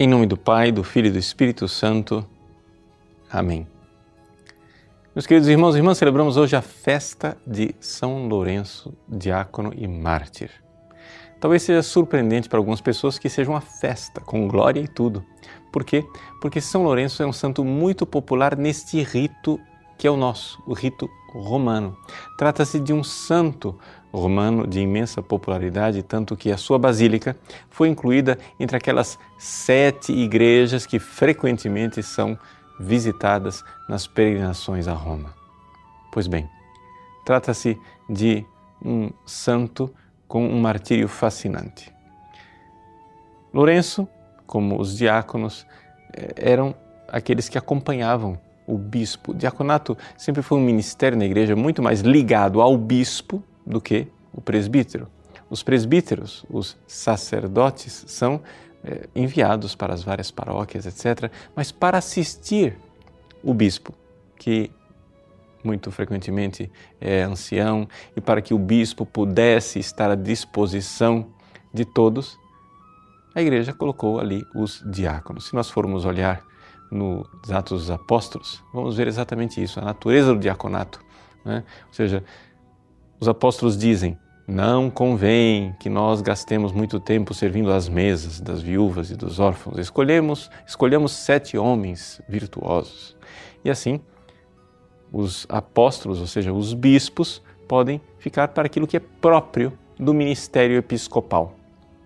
Em nome do Pai, do Filho e do Espírito Santo. Amém. Meus queridos irmãos e irmãs, celebramos hoje a festa de São Lourenço, diácono e mártir. Talvez seja surpreendente para algumas pessoas que seja uma festa, com glória e tudo. Por quê? Porque São Lourenço é um santo muito popular neste rito que é o nosso, o rito romano. Trata-se de um santo romano de imensa popularidade, tanto que a sua basílica foi incluída entre aquelas sete igrejas que frequentemente são visitadas nas peregrinações a Roma. Pois bem, trata-se de um santo com um martírio fascinante. Lourenço, como os diáconos, eh, eram aqueles que acompanhavam o bispo. O diaconato sempre foi um ministério na igreja muito mais ligado ao bispo do que o presbítero. Os presbíteros, os sacerdotes, são é, enviados para as várias paróquias, etc., mas para assistir o bispo, que muito frequentemente é ancião, e para que o bispo pudesse estar à disposição de todos, a igreja colocou ali os diáconos. Se nós formos olhar nos Atos dos Apóstolos, vamos ver exatamente isso, a natureza do diaconato. Né? Ou seja, os apóstolos dizem: não convém que nós gastemos muito tempo servindo às mesas das viúvas e dos órfãos. Escolhemos, escolhemos sete homens virtuosos. E assim, os apóstolos, ou seja, os bispos, podem ficar para aquilo que é próprio do ministério episcopal.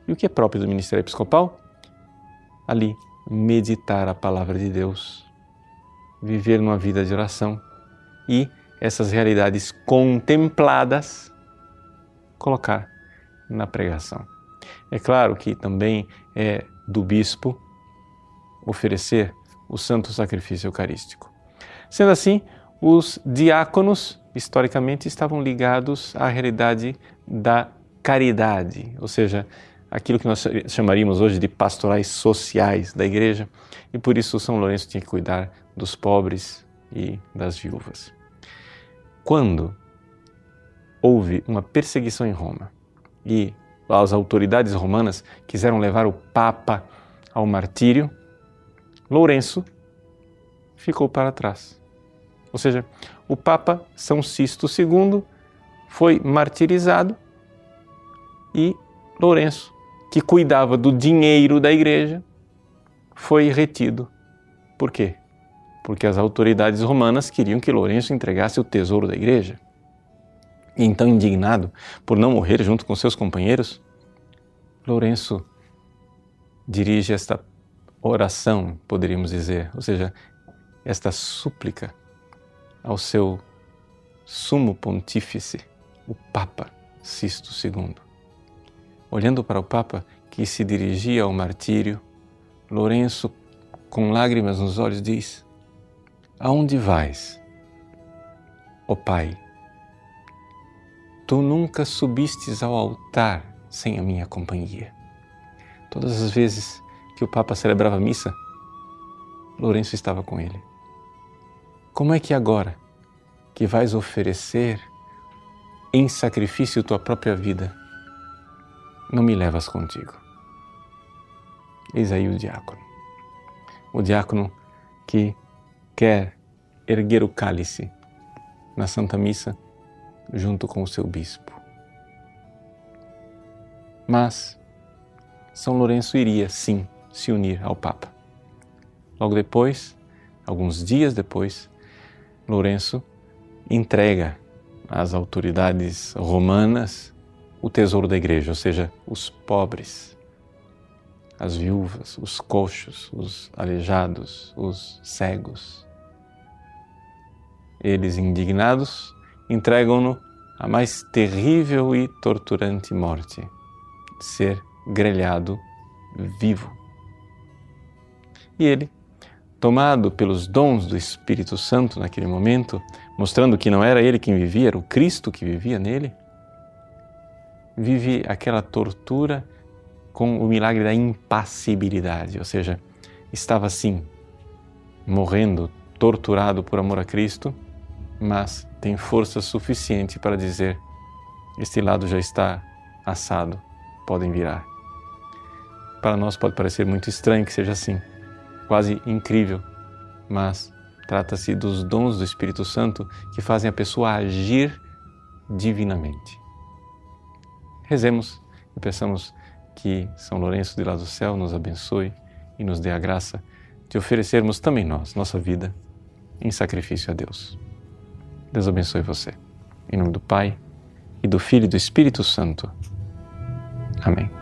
E o que é próprio do ministério episcopal? Ali, meditar a palavra de Deus, viver numa vida de oração e essas realidades contempladas, colocar na pregação. É claro que também é do bispo oferecer o santo sacrifício eucarístico. Sendo assim, os diáconos historicamente estavam ligados à realidade da caridade, ou seja, aquilo que nós chamaríamos hoje de pastorais sociais da igreja, e por isso São Lourenço tinha que cuidar dos pobres e das viúvas. Quando houve uma perseguição em Roma e as autoridades romanas quiseram levar o Papa ao martírio, Lourenço ficou para trás. Ou seja, o Papa São Sisto II foi martirizado e Lourenço, que cuidava do dinheiro da igreja, foi retido. Por quê? Porque as autoridades romanas queriam que Lourenço entregasse o tesouro da igreja. E então, indignado por não morrer junto com seus companheiros, Lourenço dirige esta oração, poderíamos dizer, ou seja, esta súplica ao seu sumo pontífice, o Papa Sisto II. Olhando para o Papa que se dirigia ao martírio, Lourenço, com lágrimas nos olhos, diz: Aonde vais? Ó oh Pai, tu nunca subistes ao altar sem a minha companhia. Todas as vezes que o Papa celebrava missa, Lourenço estava com ele. Como é que agora, que vais oferecer em sacrifício tua própria vida, não me levas contigo? Eis aí o diácono. O diácono que quer erguer o cálice na Santa Missa junto com o seu bispo. Mas São Lourenço iria, sim, se unir ao Papa. Logo depois, alguns dias depois, Lourenço entrega às autoridades romanas o tesouro da igreja, ou seja, os pobres, as viúvas, os coxos, os aleijados, os cegos. Eles, indignados, entregam-no à mais terrível e torturante morte ser grelhado vivo. E ele, tomado pelos dons do Espírito Santo naquele momento, mostrando que não era ele quem vivia, era o Cristo que vivia nele, vive aquela tortura com o milagre da impassibilidade, ou seja, estava assim, morrendo, torturado por amor a Cristo, mas tem força suficiente para dizer: Este lado já está assado, podem virar. Para nós pode parecer muito estranho que seja assim, quase incrível, mas trata-se dos dons do Espírito Santo que fazem a pessoa agir divinamente. Rezemos e peçamos que São Lourenço de lá do céu nos abençoe e nos dê a graça de oferecermos também nós, nossa vida, em sacrifício a Deus. Deus abençoe você. Em nome do Pai, e do Filho e do Espírito Santo. Amém.